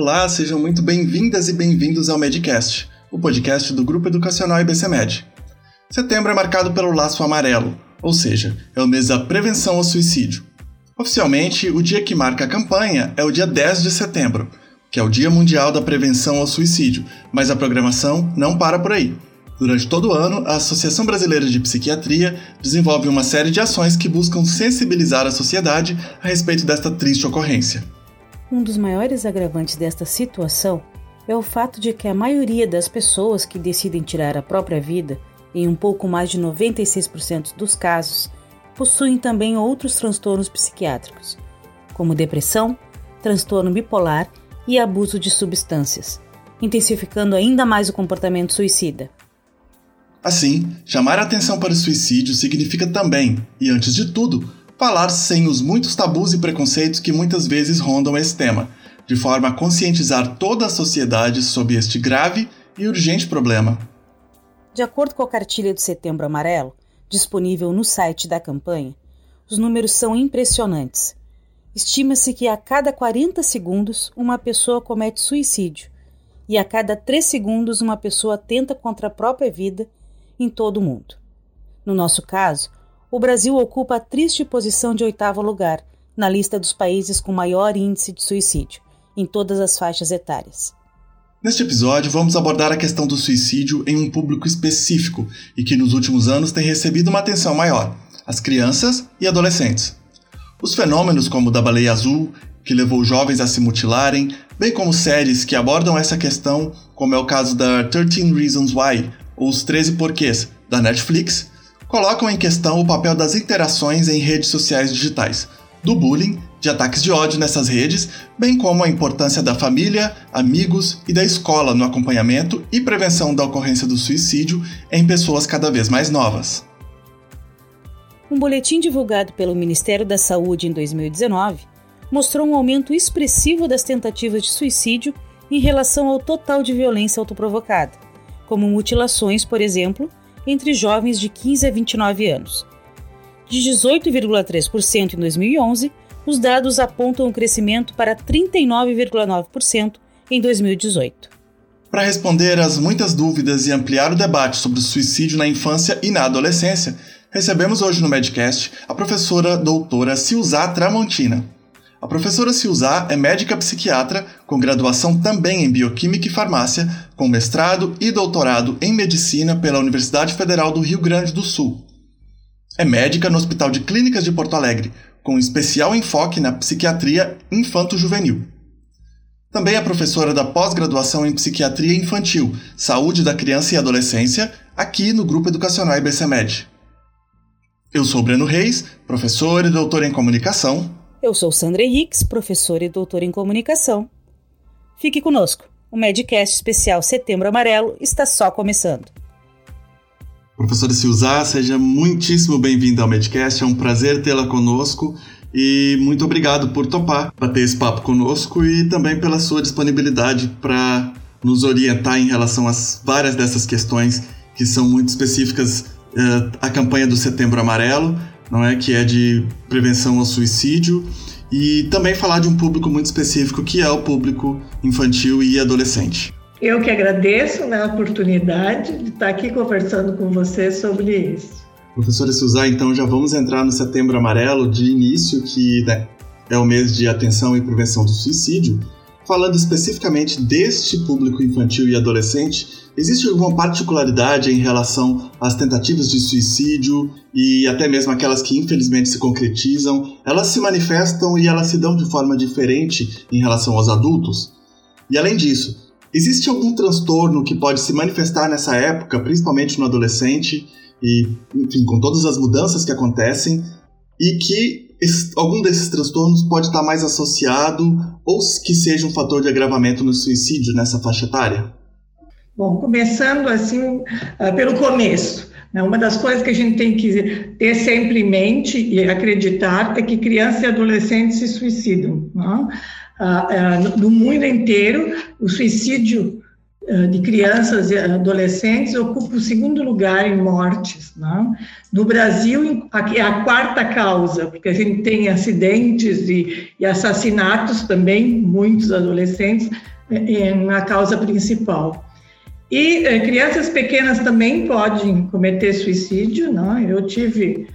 Olá, sejam muito bem-vindas e bem-vindos ao Medcast, o podcast do Grupo Educacional IBCMed. Setembro é marcado pelo laço amarelo, ou seja, é o mês da prevenção ao suicídio. Oficialmente, o dia que marca a campanha é o dia 10 de setembro, que é o Dia Mundial da Prevenção ao Suicídio, mas a programação não para por aí. Durante todo o ano, a Associação Brasileira de Psiquiatria desenvolve uma série de ações que buscam sensibilizar a sociedade a respeito desta triste ocorrência. Um dos maiores agravantes desta situação é o fato de que a maioria das pessoas que decidem tirar a própria vida, em um pouco mais de 96% dos casos, possuem também outros transtornos psiquiátricos, como depressão, transtorno bipolar e abuso de substâncias, intensificando ainda mais o comportamento suicida. Assim, chamar a atenção para o suicídio significa também, e antes de tudo, falar sem os muitos tabus e preconceitos que muitas vezes rondam esse tema, de forma a conscientizar toda a sociedade sobre este grave e urgente problema. De acordo com a cartilha do Setembro Amarelo, disponível no site da campanha, os números são impressionantes. Estima-se que a cada 40 segundos uma pessoa comete suicídio e a cada 3 segundos uma pessoa tenta contra a própria vida em todo o mundo. No nosso caso, o Brasil ocupa a triste posição de oitavo lugar na lista dos países com maior índice de suicídio, em todas as faixas etárias. Neste episódio, vamos abordar a questão do suicídio em um público específico e que nos últimos anos tem recebido uma atenção maior: as crianças e adolescentes. Os fenômenos como o da baleia azul, que levou jovens a se mutilarem, bem como séries que abordam essa questão, como é o caso da 13 Reasons Why ou Os 13 Porquês, da Netflix, colocam em questão o papel das interações em redes sociais digitais, do bullying, de ataques de ódio nessas redes, bem como a importância da família, amigos e da escola no acompanhamento e prevenção da ocorrência do suicídio em pessoas cada vez mais novas. Um boletim divulgado pelo Ministério da Saúde em 2019 mostrou um aumento expressivo das tentativas de suicídio em relação ao total de violência autoprovocada, como mutilações, por exemplo, entre jovens de 15 a 29 anos. De 18,3% em 2011, os dados apontam um crescimento para 39,9% em 2018. Para responder às muitas dúvidas e ampliar o debate sobre o suicídio na infância e na adolescência, recebemos hoje no Medcast a professora doutora Silza Tramontina. A professora Silzá é médica psiquiatra com graduação também em bioquímica e farmácia, com mestrado e doutorado em medicina pela Universidade Federal do Rio Grande do Sul. É médica no Hospital de Clínicas de Porto Alegre, com especial enfoque na psiquiatria infanto-juvenil. Também é professora da pós-graduação em psiquiatria infantil, saúde da criança e adolescência, aqui no Grupo Educacional IBCMed. Eu sou Breno Reis, professor e doutor em comunicação eu sou Sandra Henriques, professora e doutora em comunicação. Fique conosco. O Medcast especial Setembro Amarelo está só começando. Professora Silzá, seja muitíssimo bem-vinda ao Medcast. É um prazer tê-la conosco e muito obrigado por topar bater esse papo conosco e também pela sua disponibilidade para nos orientar em relação às várias dessas questões que são muito específicas uh, à campanha do Setembro Amarelo não é que é de prevenção ao suicídio e também falar de um público muito específico que é o público infantil e adolescente. Eu que agradeço né, a oportunidade de estar aqui conversando com você sobre isso. Professora Suzá, então já vamos entrar no Setembro Amarelo de início, que né, é o mês de atenção e prevenção do suicídio. Falando especificamente deste público infantil e adolescente, existe alguma particularidade em relação às tentativas de suicídio e até mesmo aquelas que infelizmente se concretizam? Elas se manifestam e elas se dão de forma diferente em relação aos adultos? E além disso, existe algum transtorno que pode se manifestar nessa época, principalmente no adolescente, e enfim, com todas as mudanças que acontecem, e que algum desses transtornos pode estar mais associado ou que seja um fator de agravamento no suicídio nessa faixa etária? Bom, começando assim uh, pelo começo. Né, uma das coisas que a gente tem que ter sempre em mente e acreditar é que crianças e adolescentes se suicidam. Né? Uh, uh, no mundo inteiro, o suicídio de crianças e adolescentes ocupa o segundo lugar em mortes. Né? No Brasil, é a quarta causa, porque a gente tem acidentes e, e assassinatos também, muitos adolescentes, eh, na causa principal. E eh, crianças pequenas também podem cometer suicídio. Né? Eu tive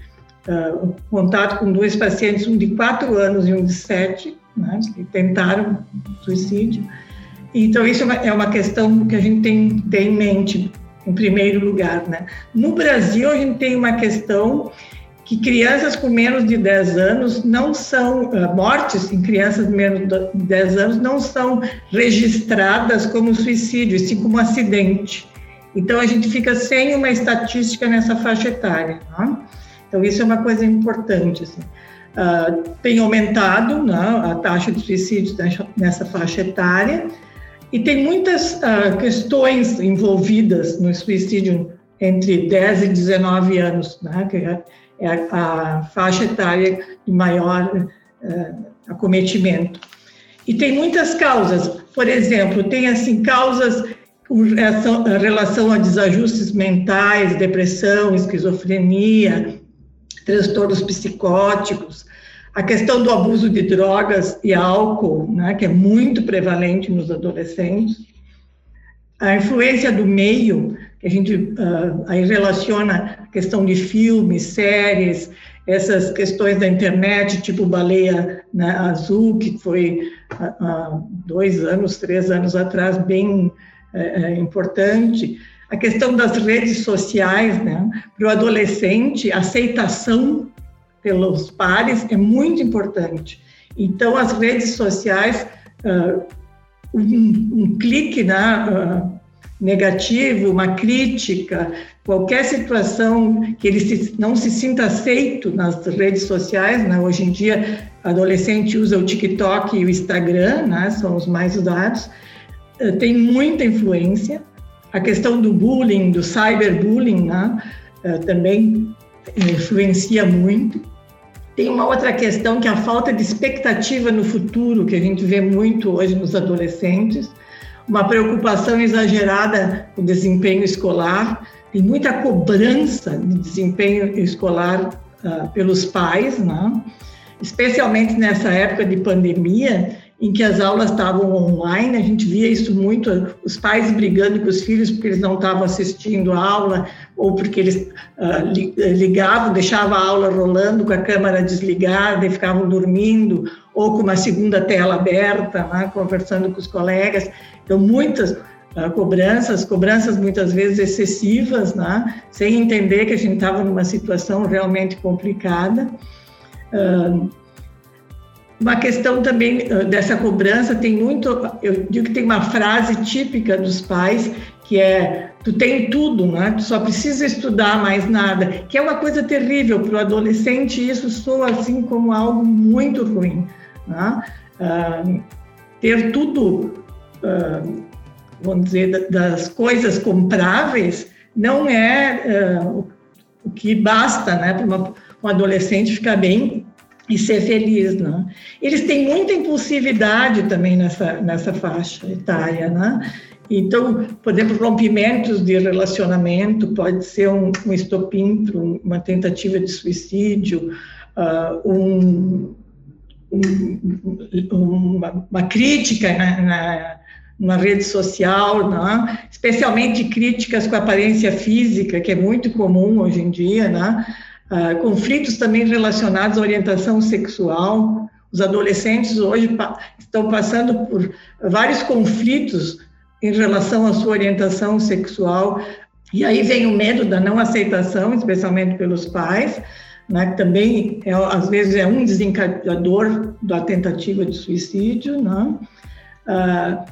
uh, contato com dois pacientes, um de quatro anos e um de sete, né, que tentaram suicídio. Então, isso é uma questão que a gente tem, tem em mente, em primeiro lugar. Né? No Brasil, a gente tem uma questão que crianças com menos de 10 anos não são, uh, mortes em crianças de menos de 10 anos não são registradas como suicídio, sim como acidente. Então, a gente fica sem uma estatística nessa faixa etária. Né? Então, isso é uma coisa importante. Assim. Uh, tem aumentado né, a taxa de suicídio nessa faixa etária, e tem muitas uh, questões envolvidas no suicídio entre 10 e 19 anos, né, que é, é a, a, faixa etária de maior uh, acometimento. E tem muitas causas, por exemplo, tem assim causas com relação a desajustes mentais, depressão, esquizofrenia, transtornos psicóticos, a questão do abuso de drogas e álcool, né, que é muito prevalente nos adolescentes. A influência do meio, que a gente uh, aí relaciona a questão de filmes, séries, essas questões da internet, tipo Baleia né, Azul, que foi há uh, uh, dois anos, três anos atrás, bem eh, importante. A questão das redes sociais, né, para o adolescente, aceitação pelos pares é muito importante. Então, as redes sociais, uh, um, um, clique né, uh, negativo, uma crítica, qualquer situação que ele se, não se sinta aceito nas redes sociais, né? hoje em dia, adolescente usa o TikTok e o Instagram, né? são os mais usados, uh, tem muita influência. A questão do bullying, do cyberbullying, né? também influencia muito. Tem uma outra questão que é a falta de expectativa no futuro, que a gente vê muito hoje nos adolescentes, uma preocupação exagerada com o desempenho escolar, tem muita cobrança de desempenho escolar uh, pelos pais, né? especialmente nessa época de pandemia, em que as aulas estavam online, a gente via isso muito, os pais brigando com os filhos porque eles não estavam assistindo a aula, ou porque eles uh, ligavam, deixavam a aula rolando com a câmera desligada e ficavam dormindo, ou com uma segunda tela aberta, né, conversando com os colegas. Então, muitas uh, cobranças, cobranças muitas vezes excessivas, né, sem entender que a gente estava numa situação realmente complicada. Uh, uma questão também dessa cobrança tem muito, eu digo que tem uma frase típica dos pais que é tu tem tudo, né? Tu só precisa estudar mais nada, que é uma coisa terrível para o adolescente. Isso soa assim como algo muito ruim, né? uh, ter tudo, uh, vamos dizer, das coisas compráveis não é uh, o que basta, né? Para um adolescente ficar bem e ser feliz, né? Eles têm muita impulsividade também nessa, nessa faixa etária, né? Então, por exemplo, rompimentos de relacionamento pode ser um, um estopim para uma tentativa de suicídio, uh, um, um, uma, uma, crítica na, na, na, rede social, né? especialmente críticas com aparência física, que é muito comum hoje em dia, né? Uh, conflitos também relacionados à orientação sexual. Os adolescentes hoje pa estão passando por vários conflitos em relação à sua orientação sexual. E aí vem o medo da não aceitação, especialmente pelos pais, né, que também é, às vezes é um desencadeador da tentativa de suicídio. Né? Uh,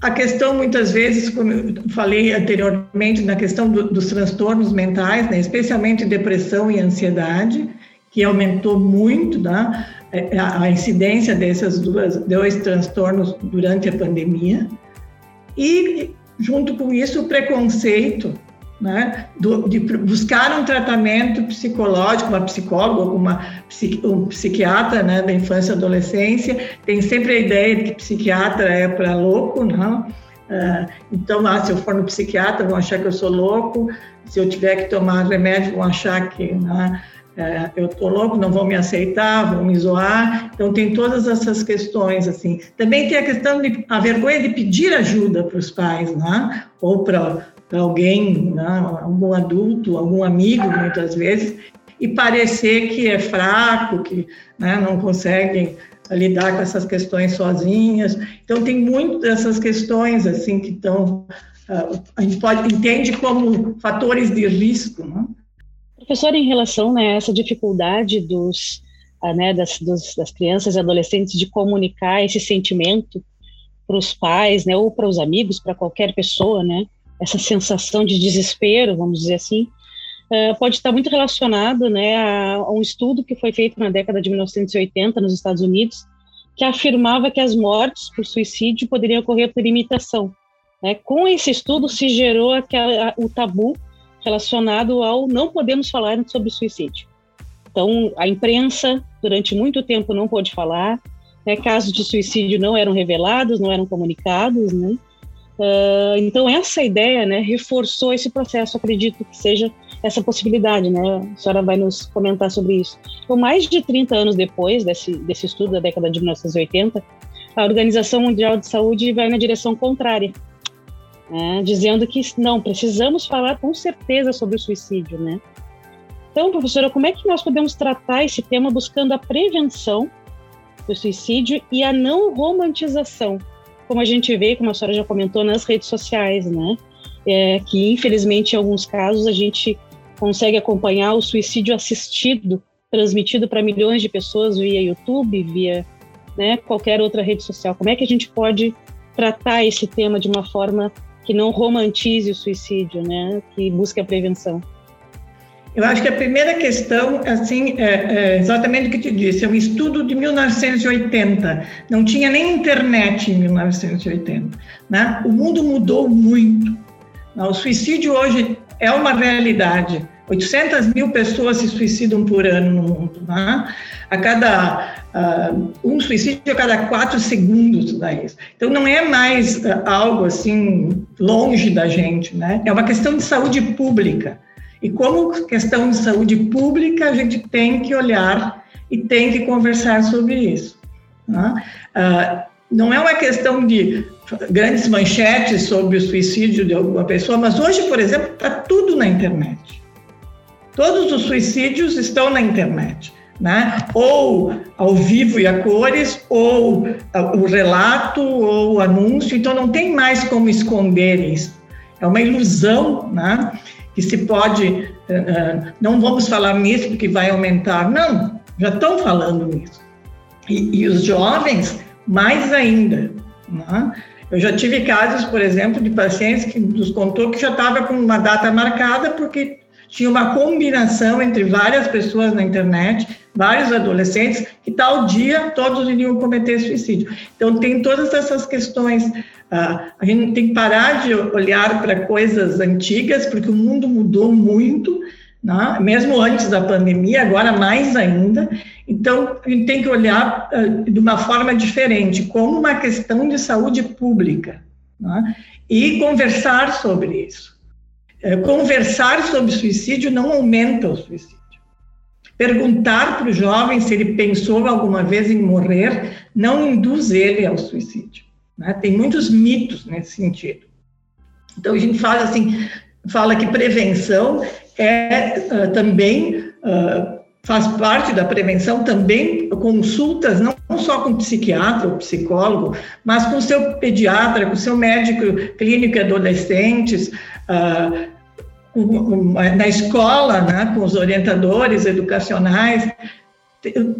a questão, muitas vezes, como eu falei anteriormente, na questão do, dos transtornos mentais, né, especialmente depressão e ansiedade, que aumentou muito né, a, a incidência desses dois transtornos durante a pandemia. E, junto com isso, o preconceito né, do, de buscar um tratamento psicológico, uma psicóloga, uma, um psiquiatra né, da infância e adolescência, tem sempre a ideia de que psiquiatra é para louco, não? Uh, então, ah, se eu for no psiquiatra, vão achar que eu sou louco. Se eu tiver que tomar remédio, vão achar que né, uh, eu estou louco, não vão me aceitar, vão me zoar. Então, tem todas essas questões, assim. Também tem a questão de a vergonha de pedir ajuda para os pais, né? Ou para alguém, né? algum adulto, algum amigo, muitas vezes, e parecer que é fraco, que né, não consegue lidar com essas questões sozinhas. Então tem muitas dessas questões assim que estão uh, a gente pode entende como fatores de risco, né? Professor, em relação né, a essa dificuldade dos, uh, né, das, dos, das crianças e adolescentes de comunicar esse sentimento para os pais, né, ou para os amigos, para qualquer pessoa, né, essa sensação de desespero, vamos dizer assim, uh, pode estar muito relacionado né, a, a, um estudo que foi feito na década de 1980 nos Estados Unidos, que afirmava que as mortes por suicídio poderiam ocorrer por imitação. Né? Com esse estudo se gerou aquela, o tabu relacionado ao não podemos falar sobre suicídio. Então, a imprensa, durante muito tempo, não pôde falar, né? casos de suicídio não eram revelados, não eram comunicados, né? Uh, então, essa ideia né, reforçou esse processo, acredito que seja essa possibilidade, né? A senhora vai nos comentar sobre isso. Então, mais de 30 anos depois desse, desse estudo da década de 1980, a Organização Mundial de Saúde vai na direção contrária, né, dizendo que não, precisamos falar com certeza sobre o suicídio, né? Então, professora, como é que nós podemos tratar esse tema buscando a prevenção do suicídio e a não romantização como a gente vê, como a senhora já comentou, nas redes sociais, né? É, que infelizmente em alguns casos a gente consegue acompanhar o suicídio assistido, transmitido para milhões de pessoas via YouTube, via né, qualquer outra rede social. Como é que a gente pode tratar esse tema de uma forma que não romantize o suicídio, né? Que busque a prevenção? Eu acho que a primeira questão, assim, é, é exatamente o que te disse, é um estudo de 1980. Não tinha nem internet em 1980. Né? O mundo mudou muito. O suicídio hoje é uma realidade. 800 mil pessoas se suicidam por ano no mundo. Né? A cada uh, um suicídio a cada quatro segundos dá isso. Então não é mais uh, algo assim longe da gente, né? É uma questão de saúde pública. E como questão de saúde pública, a gente tem que olhar e tem que conversar sobre isso. Né? Ah, não é uma questão de grandes manchetes sobre o suicídio de alguma pessoa, mas hoje, por exemplo, está tudo na internet. Todos os suicídios estão na internet. Né? Ou ao vivo e a cores, ou o relato, ou o anúncio, então não tem mais como esconder isso. É uma ilusão, né? Que se pode, uh, não vamos falar nisso porque vai aumentar. Não, já estão falando nisso. E, e os jovens, mais ainda. Né? Eu já tive casos, por exemplo, de pacientes que nos contou que já estava com uma data marcada porque tinha uma combinação entre várias pessoas na internet, vários adolescentes, que tal dia todos iriam cometer suicídio. Então, tem todas essas questões Uh, a gente tem que parar de olhar para coisas antigas, porque o mundo mudou muito, né? mesmo antes da pandemia, agora mais ainda. Então, a gente tem que olhar uh, de uma forma diferente, como uma questão de saúde pública, né? e conversar sobre isso. Uh, conversar sobre suicídio não aumenta o suicídio. Perguntar para o jovem se ele pensou alguma vez em morrer não induz ele ao suicídio. Né? Tem muitos mitos nesse sentido. Então, a gente fala assim, fala que prevenção é uh, também uh, faz parte da prevenção também consultas não só com psiquiatra ou psicólogo, mas com seu pediatra, com seu médico clínico adolescentes, na escola, né, com os orientadores educacionais,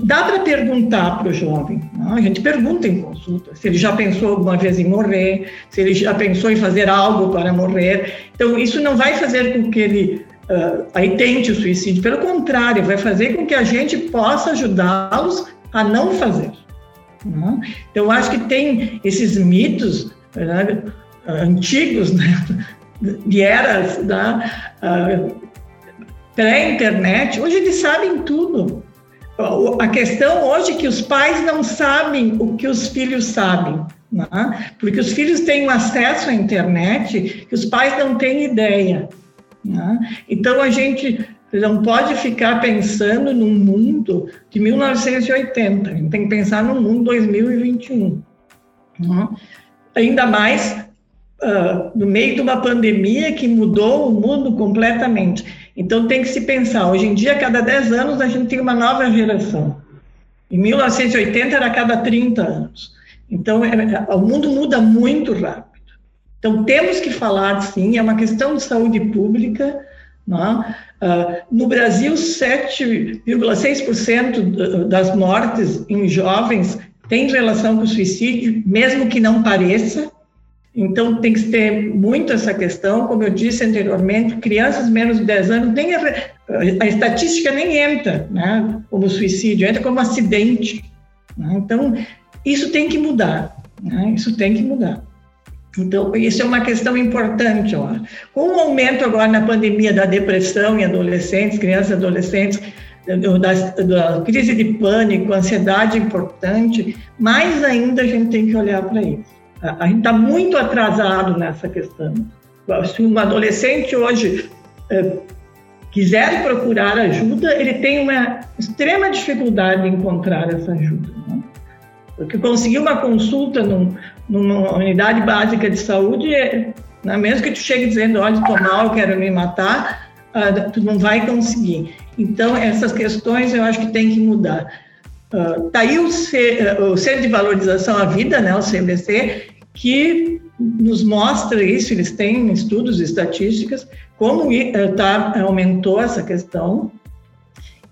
Dá para perguntar para o jovem, não? a gente pergunta em consulta, se ele já pensou alguma vez em morrer, se ele já pensou em fazer algo para morrer. Então, isso não vai fazer com que ele uh, aí tente o suicídio, pelo contrário, vai fazer com que a gente possa ajudá-los a não fazer. Não? Então, acho que tem esses mitos né, antigos, né, de eras uh, pré-internet, hoje eles sabem tudo. A questão hoje é que os pais não sabem o que os filhos sabem. né? porque os filhos têm um acesso à internet que os pais não têm ideia. Né? Então, a gente não pode ficar pensando num mundo de 1980, a gente tem que pensar no mundo 2021. Né? Ainda mais uh, no meio de uma pandemia que mudou o mundo completamente. Então, tem que se pensar, hoje em dia, a cada 10 anos, a gente tem uma nova geração. Em 1980, era a cada 30 anos. Então, é, é, o mundo muda muito rápido. Então, temos que falar, sim, é uma questão de saúde pública. Né? Uh, no Brasil, 7,6% das mortes em jovens têm relação com o suicídio, mesmo que não pareça. Então, tem que ter muito essa questão. Como eu disse anteriormente, crianças menos de 10 anos, nem a, a estatística nem entra né, como suicídio, entra como acidente. Né? Então, isso tem que mudar, né? isso tem que mudar. Então, isso é uma questão importante. Ó. Com o aumento agora na pandemia da depressão em adolescentes, crianças e adolescentes, da, da crise de pânico, ansiedade importante, mais ainda a gente tem que olhar para isso. A, gente está muito atrasado nessa questão. Se um adolescente hoje é, quiser procurar ajuda, ele tem uma extrema dificuldade em encontrar essa ajuda. Né? Porque conseguir uma consulta num, numa unidade básica de saúde, é, né, mesmo que tu chegue dizendo, olha, estou mal, eu quero me matar, uh, tu não vai conseguir. Então, essas questões eu acho que tem que mudar. Uh, tá aí o, C, o Centro de Valorização à Vida, né, o CVC, que nos mostra isso, eles têm estudos, estatísticas, como uh, tá, aumentou essa questão,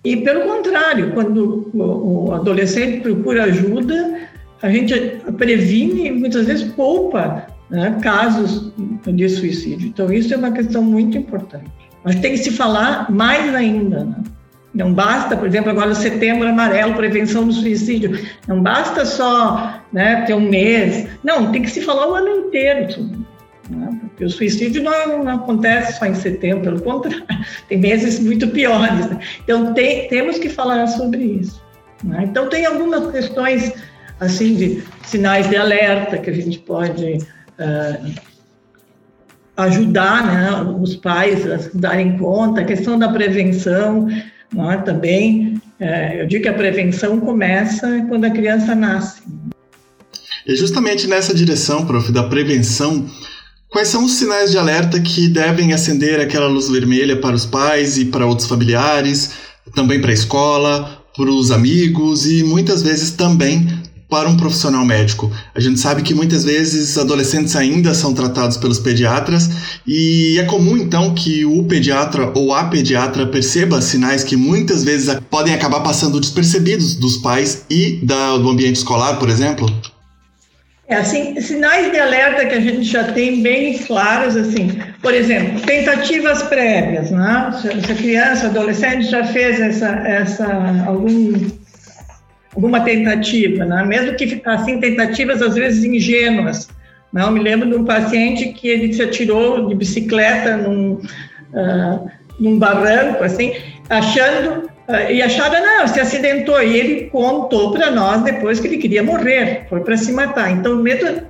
e, pelo contrário, quando o adolescente procura ajuda, a gente previne e muitas vezes poupa né, casos de suicídio. Então, isso é uma questão muito importante. Mas tem que se falar mais ainda. Né? Não basta, por exemplo, agora o setembro amarelo, prevenção do suicídio. Não basta só né, ter um mês. Não, tem que se falar o ano inteiro. Né? Porque o suicídio não, não, acontece só em setembro, pelo contrário, tem meses muito piores. Né? Então, tem, temos que falar sobre isso. Né? Então, tem algumas questões, assim, de sinais de alerta que a gente pode uh, ajudar né, os pais a darem conta, a questão da prevenção né, também. Uh, eu digo que a prevenção começa quando a criança nasce. É justamente nessa direção, prof, da prevenção Quais são os sinais de alerta que devem acender aquela luz vermelha para os pais e para outros familiares, também para a escola, para os amigos e muitas vezes também para um profissional médico? A gente sabe que muitas vezes adolescentes ainda são tratados pelos pediatras e é comum então que o pediatra ou a pediatra perceba sinais que muitas vezes podem acabar passando despercebidos dos pais e da, do ambiente escolar, por exemplo? É assim, sinais de alerta que a gente já tem bem claros, assim, por exemplo, tentativas prévias, né? Se a criança, adolescente já fez essa, essa algum, alguma tentativa, né? Mesmo que, assim, tentativas às vezes ingênuas. Né? me lembro de um paciente que ele se atirou de bicicleta num, uh, num barranco, assim, achando Uh, e acharam, não, se acidentou. E ele contou para nós depois que ele queria morrer, foi para se matar. Então, mesmo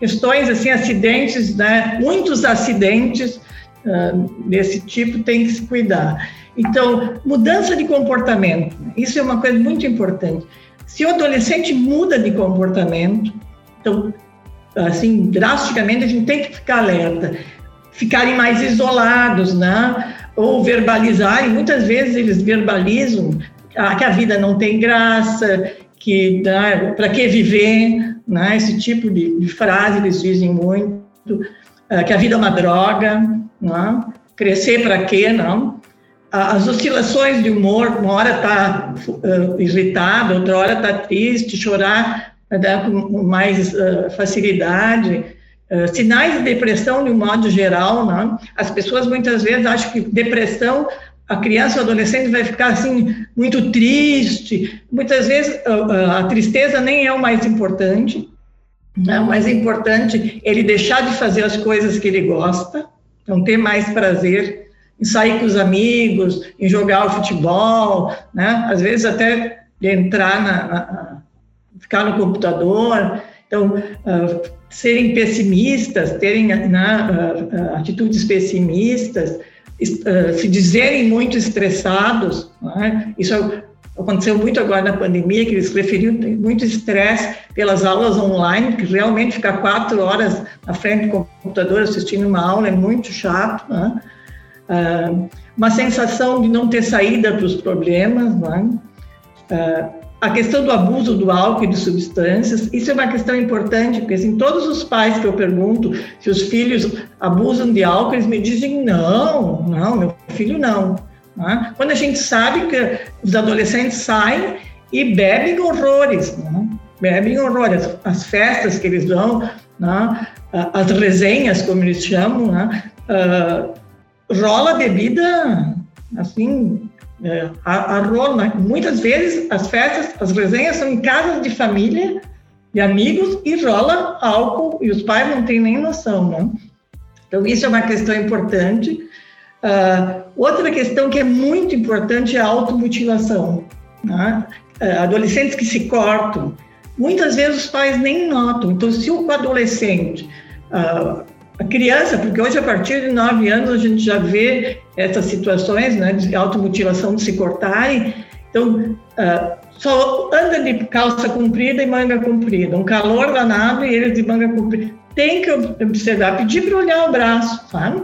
questões assim, acidentes, né, muitos acidentes uh, desse tipo tem que se cuidar. Então, mudança de comportamento, isso é uma coisa muito importante. Se o adolescente muda de comportamento, então, assim, drasticamente, a gente tem que ficar alerta. Ficarem mais isolados, né? ou verbalizar, e muitas vezes eles verbalizam ah, que a vida não tem graça, que né, para que viver, né, esse tipo de, de, frase eles dizem muito, ah, que a vida é uma droga, né, crescer para quê, não? As oscilações de humor, uma hora está uh, irritado, outra hora está triste, chorar né, com mais uh, facilidade, eh, sinais de depressão, de um modo geral, né? as pessoas muitas vezes acham que depressão, a criança ou adolescente vai ficar assim, muito triste. Muitas vezes a tristeza nem é o mais importante. Né? O mais importante é ele deixar de fazer as coisas que ele gosta, não ter mais prazer em sair com os amigos, em jogar o futebol, né? às vezes até entrar na, na ficar no computador. Então, uh, serem pessimistas, terem uh, atitudes pessimistas, se dizerem muito estressados, é? isso aconteceu muito agora na pandemia, que eles referiam muito estresse pelas aulas online, que realmente ficar quatro horas na frente do computador assistindo uma aula é muito chato, né? Uh, uma sensação de não ter saída para os problemas, né? uh, a questão do abuso do álcool e de substâncias, isso é uma questão importante, porque assim, todos os pais que eu pergunto se os filhos abusam de álcool, eles me dizem não, não, meu filho não. Né? Quando a gente sabe que os adolescentes saem e bebem horrores, né? bebem horrores, as festas que eles dão, né? as resenhas, como eles chamam, uh, rola bebida assim, é, a, a rola. Né? Muitas vezes as festas, as resenhas são em casas de família, de amigos, e rola álcool, e os pais não têm nem noção, né? Então, isso é uma questão importante. Uh, outra questão que é muito importante é a automutilação. Né? Uh, adolescentes que se cortam, muitas vezes os pais nem notam. Então, se o adolescente, uh, a criança, porque hoje a partir de 9 anos a gente já vê essas situações né, de automutilação de se cortarem, então só anda de calça comprida e manga comprida, um calor danado e eles de manga comprida. Tem que observar, pedir para olhar o braço, sabe?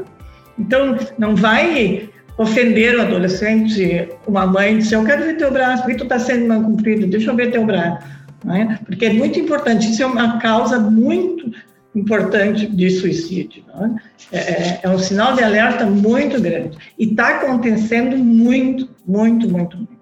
Então, não vai ofender o adolescente, uma mãe, dizer, eu quero ver teu braço, porque tu está sendo mal cumprido, deixa eu ver teu braço. Né? Porque é muito importante, isso é uma causa muito importante de suicídio. Né? É, é, é, um sinal de alerta muito grande. E está acontecendo muito, muito, muito, muito.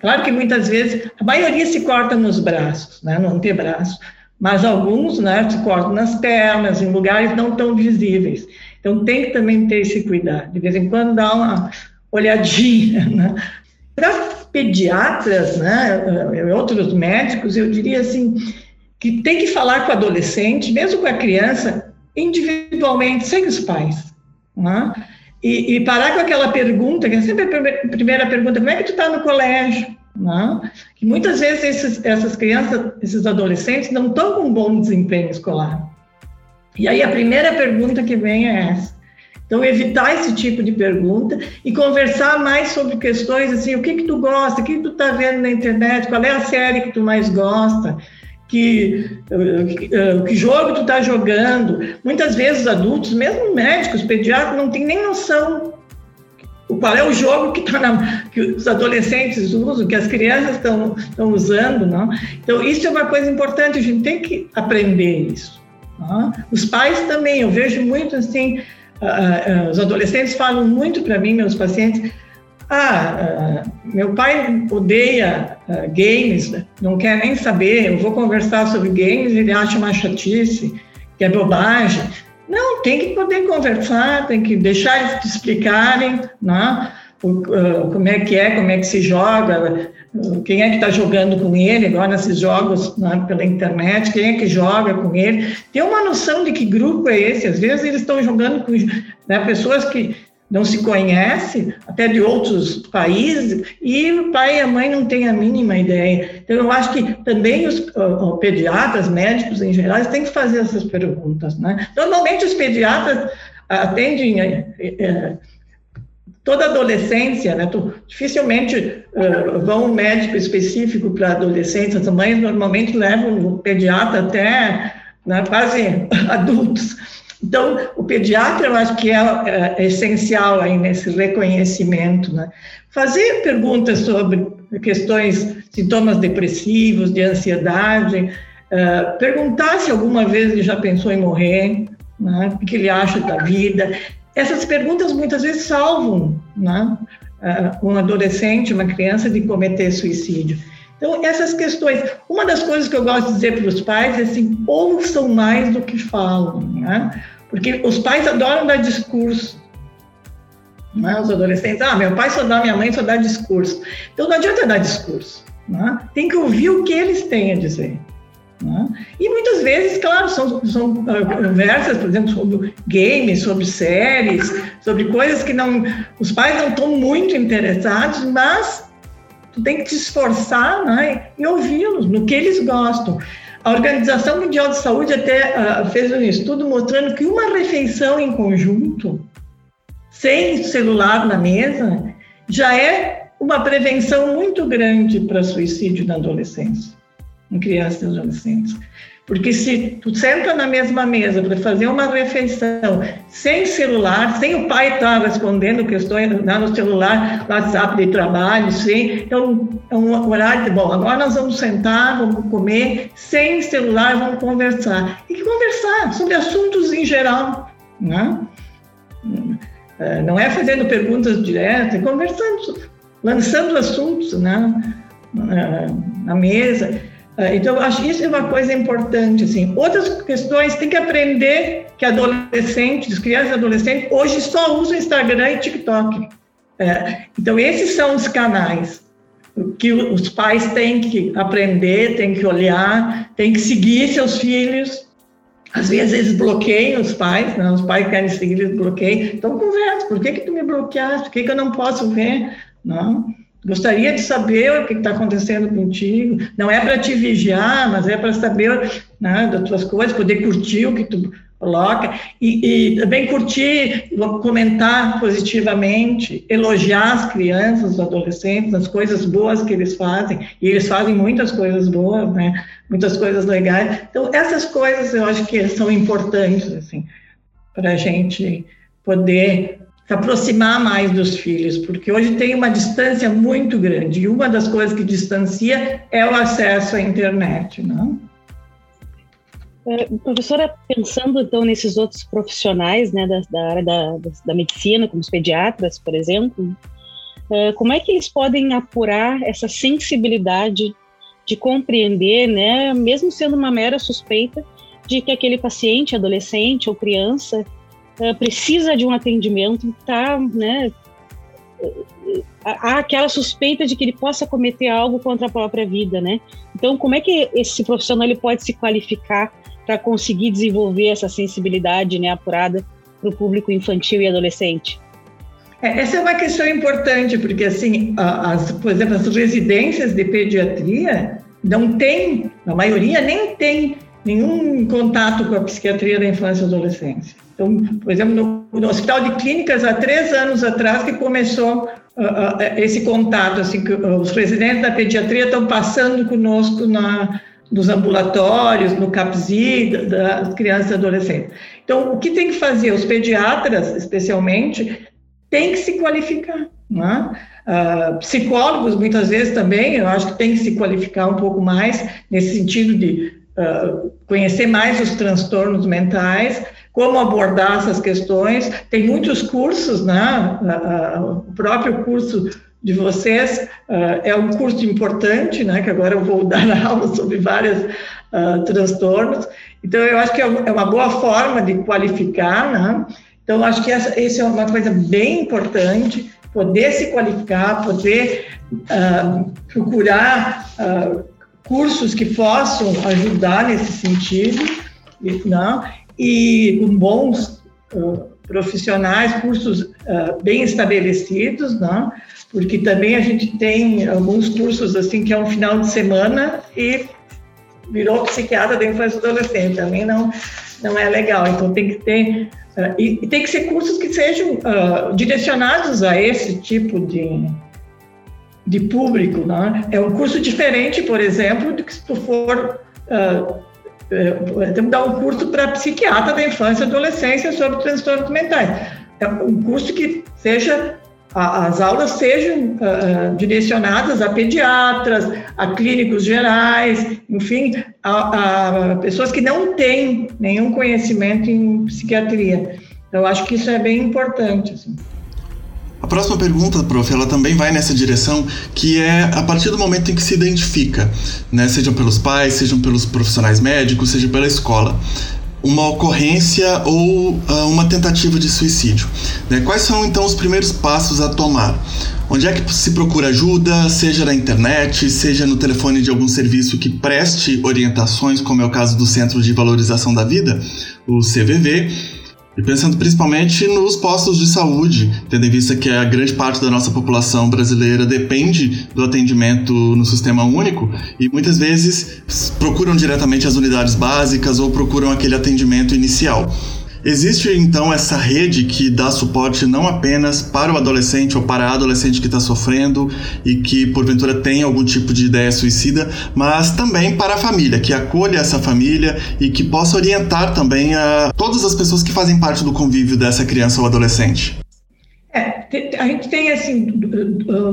Claro que muitas vezes, a maioria se corta nos braços, né? no antebraço, mas alguns né, se cortam nas pernas, em lugares não tão visíveis. Então, tem que também ter esse cuidado. De vez em quando, dar uma olhadinha. Né? Para pediatras né, e outros médicos, eu diria assim, que tem que falar com o adolescente, mesmo com a criança, individualmente, sem os pais. Né? E, e, parar com aquela pergunta, que é sempre a primeira pergunta, como é que tu está no colégio? Né? Que muitas vezes esses, essas crianças, esses adolescentes não estão com um bom desempenho escolar. E aí a primeira pergunta que vem é essa. Então, evitar esse tipo de pergunta e conversar mais sobre questões assim, o que que tu gosta, o que, que tu está vendo na internet, qual é a série que tu mais gosta, que, que, que jogo tu está jogando. Muitas vezes os adultos, mesmo médicos, pediatras, não têm nem noção qual é o jogo que, tá que os adolescentes usam, que as crianças estão usando. Não? Então, isso é uma coisa importante, a gente tem que aprender isso. Os pais também, eu vejo muito assim, uh, uh, os adolescentes falam muito para mim, meus pacientes, ah, uh, meu pai odeia games, não quer nem saber, eu vou conversar sobre games, ele acha uma chatice, que é bobagem. Não, tem que poder conversar, tem que deixar eles te explicarem, né? O, como é que é, como é que se joga, quem é que está jogando com ele agora nesses jogos né, pela internet, quem é que joga com ele, ter uma noção de que grupo é esse. Às vezes eles estão jogando com né, pessoas que não se conhecem, até de outros países, e o pai e a mãe não têm a mínima ideia. Então, eu acho que também os, pediatras, médicos em geral, têm que fazer essas perguntas. Né? Normalmente, os pediatras atendem. É, é, toda adolescência, né? Tu, dificilmente uh, vão um médico específico para adolescentes, as mães normalmente levam o pediatra até né, quase adultos. Então, o pediatra, eu acho que é, é, essencial aí nesse reconhecimento, né? Fazer perguntas sobre questões, sintomas depressivos, de ansiedade, uh, perguntar se alguma vez ele já pensou em morrer, né? o que ele acha da vida, essas perguntas muitas vezes salvam né, um adolescente, uma criança de cometer suicídio. Então, essas questões. Uma das coisas que eu gosto de dizer para os pais é assim: ouçam mais do que falam, né? Porque os pais adoram dar discurso. Né? Os adolescentes, ah, meu pai só dá, minha mãe só dá discurso. Então, não adianta dar discurso. Né? Tem que ouvir o que eles têm a dizer. Né? E muitas vezes, claro, são, são uh, conversas, por exemplo, sobre games, sobre séries, sobre coisas que não, os pais não estão muito interessados, mas tu tem que te esforçar né, e ouvi-los no que eles gostam. a Organização Mundial de Saúde até uh, fez um estudo mostrando que uma refeição em conjunto, sem celular na mesa, já é uma prevenção muito grande para suicídio na adolescência, em crianças e adolescentes. Porque se tu senta na mesma mesa para fazer uma refeição sem celular, sem o pai estar tá respondendo questões lá no celular, WhatsApp de trabalho, sem, então é um horário de, bom, agora nós vamos sentar, vamos comer, sem celular, vamos conversar. E conversar sobre assuntos em geral, né? É, não é fazendo perguntas diretas, é conversando, lançando assuntos né? na mesa. É, então, acho que isso é uma coisa importante. Assim. Outras questões, tem que aprender que adolescentes, crianças e adolescentes, hoje só usam Instagram e TikTok. É, então, esses são os canais que os pais têm que aprender, têm que olhar, têm que seguir seus filhos. Às vezes eles bloqueiam os pais, né? os pais querem seguir, eles bloqueiam. Então, conversa, por que, que tu me bloqueaste? Por que, que eu não posso ver? Não? Gostaria de saber o que está acontecendo contigo. Não é para te vigiar, mas é para saber né, das tuas coisas, poder curtir o que tu coloca e, e, também curtir, comentar positivamente, elogiar as crianças, os adolescentes, as coisas boas que eles fazem. E eles fazem muitas coisas boas, né? Muitas coisas legais. Então essas coisas eu acho que são importantes assim para a gente poder aproximar mais dos filhos, porque hoje tem uma distância muito grande, e uma das coisas que distancia é o acesso à internet, não? É, professora, pensando então nesses outros profissionais né, da, da área da, da, medicina, como os pediatras, por exemplo, é, como é que eles podem apurar essa sensibilidade de compreender, né, mesmo sendo uma mera suspeita, de que aquele paciente, adolescente ou criança, uh, precisa de um atendimento, tá, né, há aquela suspeita de que ele possa cometer algo contra a própria vida, né? Então, como é que esse profissional ele pode se qualificar para conseguir desenvolver essa sensibilidade, né, apurada para o público infantil e adolescente? É, essa é uma questão importante, porque, assim, as, por exemplo, as residências de pediatria não tem, a maioria nem tem nenhum contato com a psiquiatria da infância e adolescência. Então, por exemplo, no, no, Hospital de Clínicas, há três anos atrás, que começou uh, uh, esse contato, assim, que uh, os residentes da pediatria estão passando conosco na, nos ambulatórios, no CAPSI, das crianças e adolescentes. Então, o que tem que fazer? Os pediatras, especialmente, têm que se qualificar. Uh, psicólogos, muitas vezes também, eu acho que tem que se qualificar um pouco mais, nesse sentido de conhecer mais os transtornos mentais, como abordar essas questões. Tem muitos cursos, né? o próprio curso de vocês é um curso importante, né? Que agora eu vou dar aula sobre vários uh, transtornos. Então, eu acho que é, é uma boa forma de qualificar, né? Então, acho que essa, essa é uma coisa bem importante, poder se qualificar, poder uh, procurar uh, cursos que possam ajudar nesse sentido, não? E com bons uh, profissionais, cursos uh, bem estabelecidos, né? porque também a gente tem alguns cursos assim que é um final de semana e virou psiquiatra da infância e adolescente, também não, não é legal, então tem que ter, uh, e, e, tem que ser cursos que sejam direcionados a esse tipo de, de público, né? É um curso diferente, por exemplo, do que se tu for uh, temos que dar um curso para psiquiatra da infância e adolescência sobre transtornos mentais. É um curso que seja as aulas sejam uh, direcionadas a pediatras, a clínicos gerais, enfim, a, a, pessoas que não têm nenhum conhecimento em psiquiatria. Eu acho que isso é bem importante. Assim. A próxima pergunta, prof, ela também vai nessa direção, que é a partir do momento em que se identifica, né, sejam pelos pais, sejam pelos profissionais médicos, seja pela escola, uma ocorrência ou uh, uma tentativa de suicídio. Né? Quais são então os primeiros passos a tomar? Onde é que se procura ajuda, seja na internet, seja no telefone de algum serviço que preste orientações, como é o caso do Centro de Valorização da Vida, o CVV, E pensando principalmente nos postos de saúde, tendo em vista que a grande parte da nossa população brasileira depende do atendimento no sistema único e muitas vezes procuram diretamente as unidades básicas ou procuram aquele atendimento inicial. Existe então essa rede que dá suporte não apenas para o adolescente ou para a adolescente que está sofrendo e que porventura tem algum tipo de ideia suicida, mas também para a família, que acolha essa família e que possa orientar também a todas as pessoas que fazem parte do convívio dessa criança ou adolescente. É, a gente tem assim,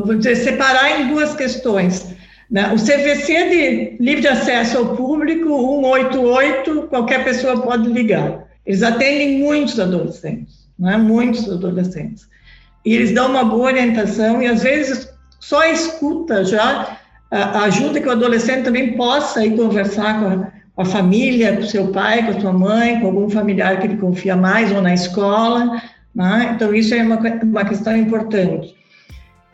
vou dizer, separar em duas questões. Né? O CVC de livre acesso ao público, 188, qualquer pessoa pode ligar. Eles atendem muitos adolescentes, né? muitos adolescentes. E eles dão uma boa orientação e, às vezes, só a escuta já ajuda que o adolescente também possa ir conversar com a, com a família, com seu pai, com a sua mãe, com algum familiar que ele confia mais, ou na escola. Né? Então, isso é uma, uma questão importante.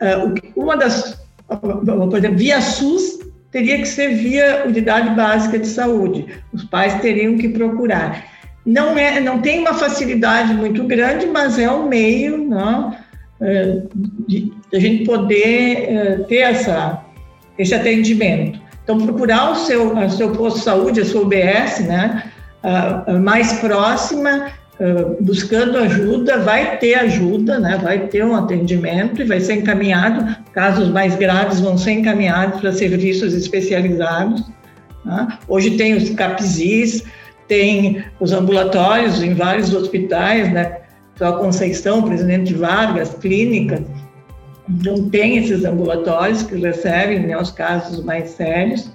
Uh, uma das, por exemplo, via SUS teria que ser via unidade básica de saúde. Os pais teriam que procurar não, é, não tem uma facilidade muito grande, mas é um meio né, é, de, de a gente poder é, ter essa, esse atendimento. Então, procurar o seu, o seu posto de saúde, a sua UBS, né, mais próxima, buscando ajuda, vai ter ajuda, né, vai ter um atendimento e vai ser encaminhado, casos mais graves vão ser encaminhados para serviços especializados. Né. Hoje tem os CAPSIS, tem os ambulatórios em vários hospitais, né? Só Conceição, Presidente Vargas, clínicas. Então, tem esses ambulatórios que recebem né, os casos mais sérios.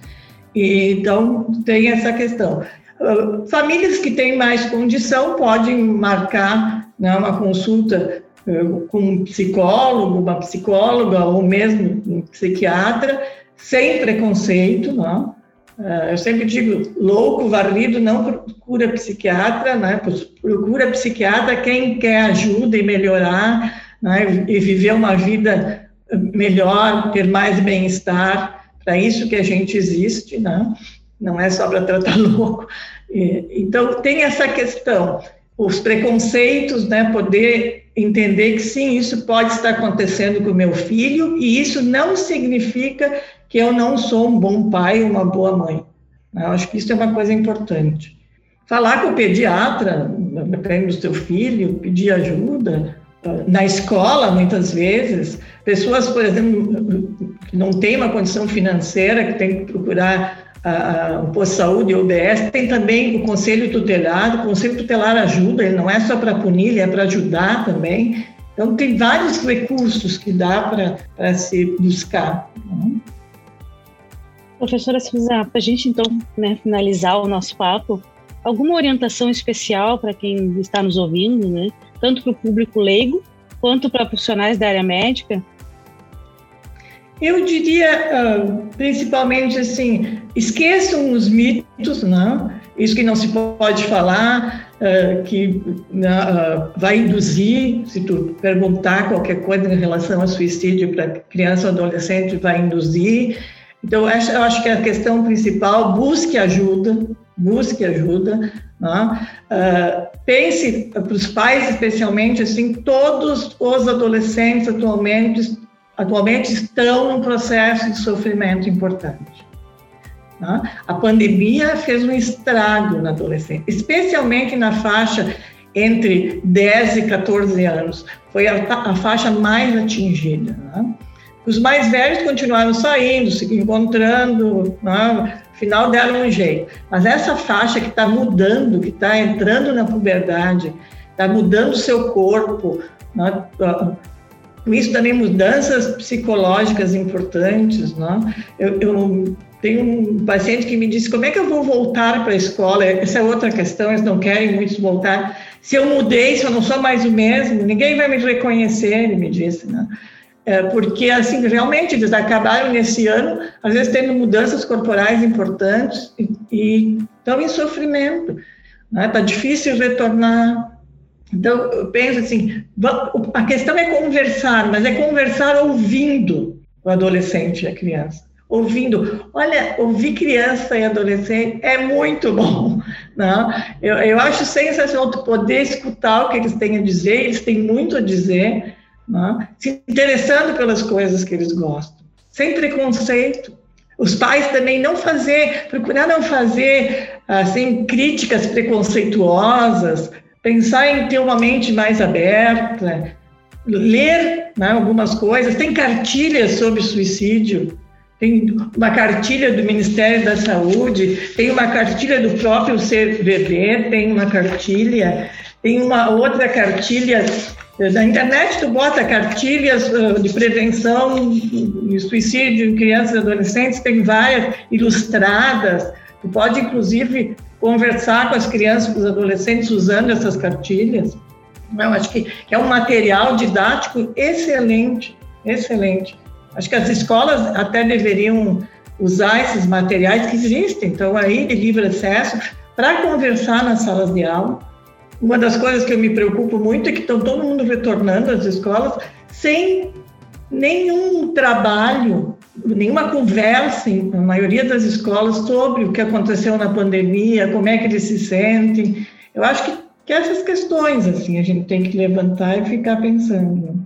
E, então, tem essa questão. Uh, famílias que têm mais condição podem marcar né, uma consulta uh, com um psicólogo, uma psicóloga ou mesmo um psiquiatra, sem preconceito, não? Uh, eu sempre digo, louco, varrido, não procura psiquiatra, né? procura psiquiatra quem quer ajuda e melhorar, né? e viver uma vida melhor, ter mais bem-estar, para isso que a gente existe, né? não é só para tratar louco. Então, tem essa questão, os preconceitos, né? poder entender que sim, isso pode estar acontecendo com o meu filho, e isso não significa que eu não sou um bom pai, uma boa mãe. Eu acho que isso é uma coisa importante. Falar com o pediatra, depende do seu filho, pedir ajuda. Na escola, muitas vezes, pessoas, por exemplo, que não têm uma condição financeira, que tem que procurar o posto de saúde, o UBS, tem também o conselho tutelar. O conselho tutelar ajuda, ele não é só para punir, ele é para ajudar também. Então, tem vários recursos que dá para se buscar. Né? Professora Silvia, para a gente então né, finalizar o nosso papo, alguma orientação especial para quem está nos ouvindo, né? Tanto para o público leigo quanto para profissionais da área médica? Eu diria, uh, principalmente assim, esqueçam os mitos, não? Né? Isso que não se pode falar, uh, que uh, vai induzir, se tu perguntar qualquer coisa em relação a suicídio para criança ou adolescente, vai induzir. Então, eu acho que a questão principal, busque ajuda, busque ajuda, né? uh, pense para os pais, especialmente, assim, todos os adolescentes atualmente, atualmente estão num processo de sofrimento importante. Né? A pandemia fez um estrago na adolescência, especialmente na faixa entre 10 e 14 anos, foi a, a faixa mais atingida. Né? Os mais velhos continuaram saindo, se encontrando, né? afinal deram um jeito. Mas essa faixa que está mudando, que está entrando na puberdade, está mudando o seu corpo, né? com isso também mudanças psicológicas importantes. Né? Eu, eu tenho um paciente que me disse como é que eu vou voltar para a escola. Essa é outra questão, eles não querem muitos voltar. Se eu mudei, se eu não sou mais o mesmo, ninguém vai me reconhecer, ele me disse. Né? É, porque, assim, realmente eles acabaram nesse ano, às vezes, tendo mudanças corporais importantes e, estão em sofrimento. Está né? difícil retornar. Então, eu penso assim: a questão é conversar, mas é conversar ouvindo o adolescente e a criança. Ouvindo. Olha, ouvir criança e adolescente é muito bom. Não? Eu, eu acho sensacional poder escutar o que eles têm a dizer, eles têm muito a dizer, não? se interessando pelas coisas que eles gostam, sem preconceito. Os pais também não fazer, procurar não fazer assim críticas preconceituosas, pensar em ter uma mente mais aberta, ler né, algumas coisas. Tem cartilhas sobre suicídio, tem uma cartilha do Ministério da Saúde, tem uma cartilha do próprio CVV, tem uma cartilha, tem uma outra cartilha na internet tu bota cartilhas de prevenção de suicídio em crianças e adolescentes, tem várias ilustradas. Tu pode, inclusive, conversar com as crianças, com os adolescentes usando essas cartilhas. Eu acho que é um material didático excelente, excelente. Acho que as escolas até deveriam usar esses materiais que existem, então aí de livre acesso, para conversar nas salas de aula. Uma das coisas que eu me preocupo muito é que estão todo mundo retornando às escolas sem nenhum trabalho, nenhuma conversa, na maioria das escolas, sobre o que aconteceu na pandemia, como é que eles se sentem. Eu acho que que essas questões, assim, a gente tem que levantar e ficar pensando.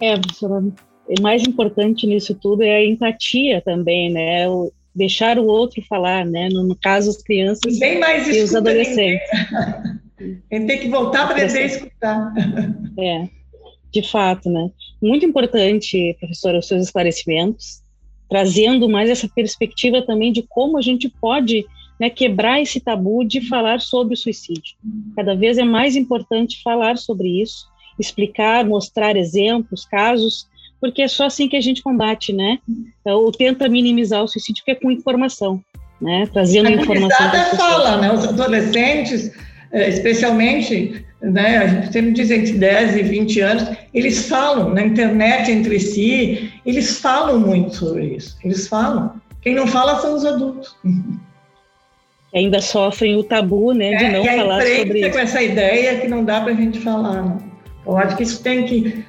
É, professora, o mais importante nisso tudo é a empatia também, né? Deixar o outro falar, né? No, no caso, as crianças Bem mais e os adolescentes. A gente tem que voltar a aprender a escutar. É, de fato, né? Muito importante, professora, os seus esclarecimentos, trazendo mais essa perspectiva também de como a gente pode né, quebrar esse tabu de falar sobre o suicídio. Cada vez é mais importante falar sobre isso, explicar, mostrar exemplos, casos, porque é só assim que a gente combate, né? Ou tenta minimizar o suicídio, que é com informação, né? Trazendo a informação. A fala, né? Os adolescentes, eh, especialmente, né? A gente sempre diz entre 10 e 20 anos, eles falam na internet entre si, eles falam muito sobre isso. Eles falam. Quem não fala são os adultos ainda sofrem o tabu, né, de é, não falar sobre isso. com essa ideia que não dá para a gente falar. Né? Eu acho que isso tem que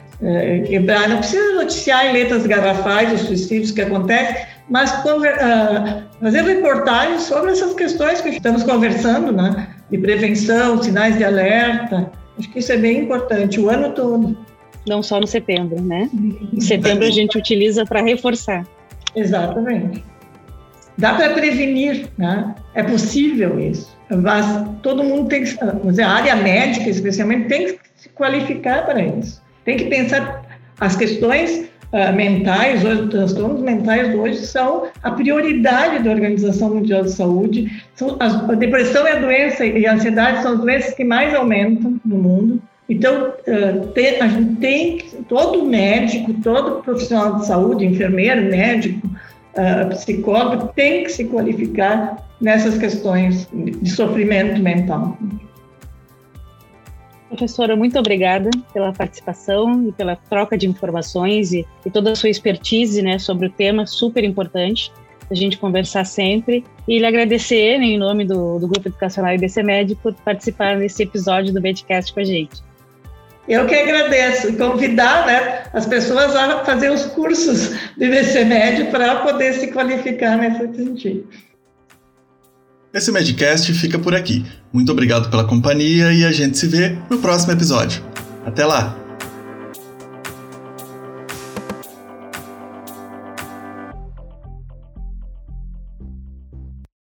quebrar. Não precisa noticiar em letras garrafais os suicídios que acontecem, mas uh, fazer reportagens sobre essas questões que estamos conversando, né? De prevenção, sinais de alerta. Acho que isso é bem importante o ano todo. Não só no setembro, né? Em setembro a gente utiliza para reforçar. Exatamente. Dá para prevenir, né? É possível isso. Mas todo mundo tem que, dizer, a área médica especialmente tem que se qualificar para isso. Tem que pensar as questões uh, mentais, os transtornos mentais hoje são a prioridade da Organização Mundial de Saúde. São, a depressão é a doença e a ansiedade são as doenças que mais aumentam no mundo. Então, uh, tem, a gente tem todo médico, todo profissional de saúde, enfermeiro, médico, uh, psicólogo tem que se qualificar nessas questões de sofrimento mental. Professora, muito obrigada pela participação e pela troca de informações e, e toda a sua expertise né, sobre o tema super importante a gente conversar sempre e lhe agradecer né, em nome do, do Grupo Educacional IBCMED por participar desse episódio do Medcast com a gente. Eu que agradeço convidar né, as pessoas a fazer os cursos de IBCMED para poder se qualificar nesse sentido. Esse Medcast fica por aqui. Muito obrigado pela companhia e a gente se vê no próximo episódio. Até lá!